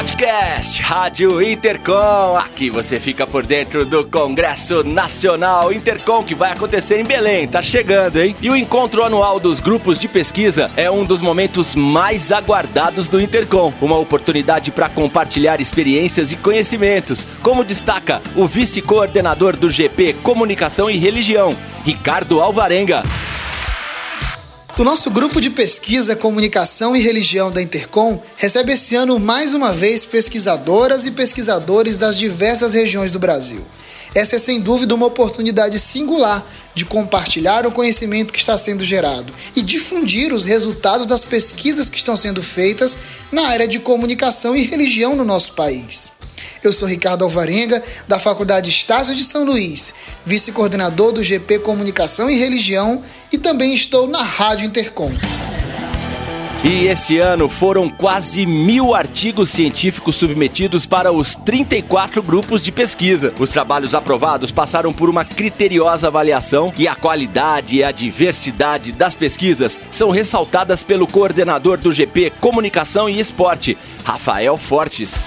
Podcast Rádio Intercom. Aqui você fica por dentro do Congresso Nacional Intercom que vai acontecer em Belém. Tá chegando, hein? E o encontro anual dos grupos de pesquisa é um dos momentos mais aguardados do Intercom. Uma oportunidade para compartilhar experiências e conhecimentos, como destaca o vice-coordenador do GP Comunicação e Religião, Ricardo Alvarenga. O nosso grupo de pesquisa Comunicação e Religião da Intercom recebe esse ano mais uma vez pesquisadoras e pesquisadores das diversas regiões do Brasil. Essa é sem dúvida uma oportunidade singular de compartilhar o conhecimento que está sendo gerado e difundir os resultados das pesquisas que estão sendo feitas na área de comunicação e religião no nosso país. Eu sou Ricardo Alvarenga, da Faculdade Estácio de São Luís, vice-coordenador do GP Comunicação e Religião e também estou na Rádio Intercom. E esse ano foram quase mil artigos científicos submetidos para os 34 grupos de pesquisa. Os trabalhos aprovados passaram por uma criteriosa avaliação e a qualidade e a diversidade das pesquisas são ressaltadas pelo coordenador do GP Comunicação e Esporte, Rafael Fortes.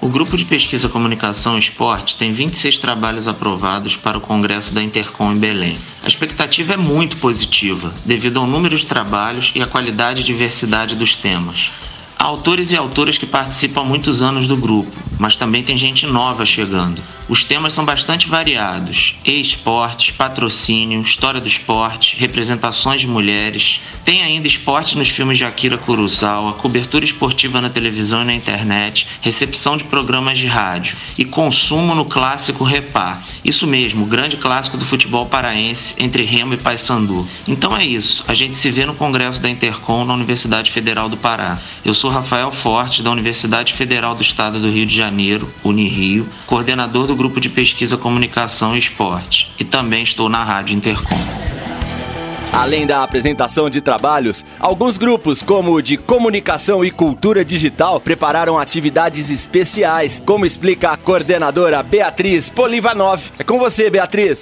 O Grupo de Pesquisa Comunicação e Esporte tem 26 trabalhos aprovados para o Congresso da Intercom em Belém. A expectativa é muito positiva, devido ao número de trabalhos e à qualidade e diversidade dos temas. Há autores e autoras que participam há muitos anos do grupo, mas também tem gente nova chegando. Os temas são bastante variados: esportes, patrocínio, história do esporte, representações de mulheres. Tem ainda esporte nos filmes de Akira Kurosawa, cobertura esportiva na televisão e na internet, recepção de programas de rádio e consumo no clássico Repá. Isso mesmo, o grande clássico do futebol paraense entre Remo e Paysandu. Então é isso. A gente se vê no Congresso da Intercom na Universidade Federal do Pará. Eu sou Rafael Forte, da Universidade Federal do Estado do Rio de Janeiro, Unirio, coordenador do Grupo de Pesquisa Comunicação e Esporte, e também estou na Rádio Intercom. Além da apresentação de trabalhos, alguns grupos, como o de Comunicação e Cultura Digital, prepararam atividades especiais, como explica a coordenadora Beatriz Polivanov. É com você, Beatriz.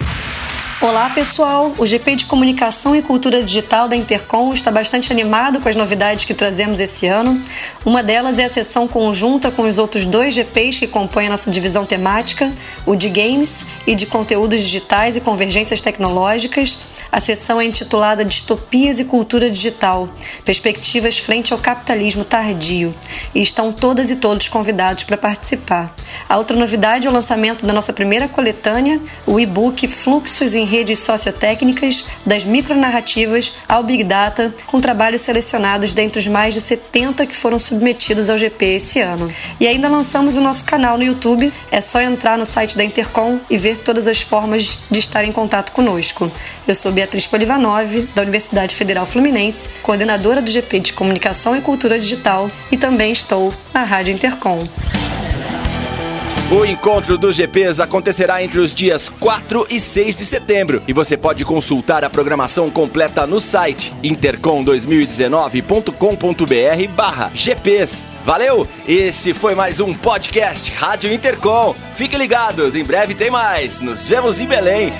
Olá pessoal, o GP de Comunicação e Cultura Digital da Intercom está bastante animado com as novidades que trazemos esse ano. Uma delas é a sessão conjunta com os outros dois GPs que compõem a nossa divisão temática, o de Games e de Conteúdos Digitais e Convergências Tecnológicas. A sessão é intitulada Distopias e Cultura Digital Perspectivas frente ao capitalismo tardio e estão todas e todos convidados para participar. A outra novidade é o lançamento da nossa primeira coletânea, o e-book Fluxos em redes sociotécnicas, das micronarrativas ao Big Data, com trabalhos selecionados dentre os mais de 70 que foram submetidos ao GP esse ano. E ainda lançamos o nosso canal no YouTube, é só entrar no site da Intercom e ver todas as formas de estar em contato conosco. Eu sou Beatriz Polivanov, da Universidade Federal Fluminense, coordenadora do GP de Comunicação e Cultura Digital e também estou na Rádio Intercom. O encontro dos GPs acontecerá entre os dias 4 e 6 de setembro e você pode consultar a programação completa no site intercom2019.com.br barra GPs. Valeu! Esse foi mais um podcast Rádio Intercom. Fiquem ligados, em breve tem mais. Nos vemos em Belém.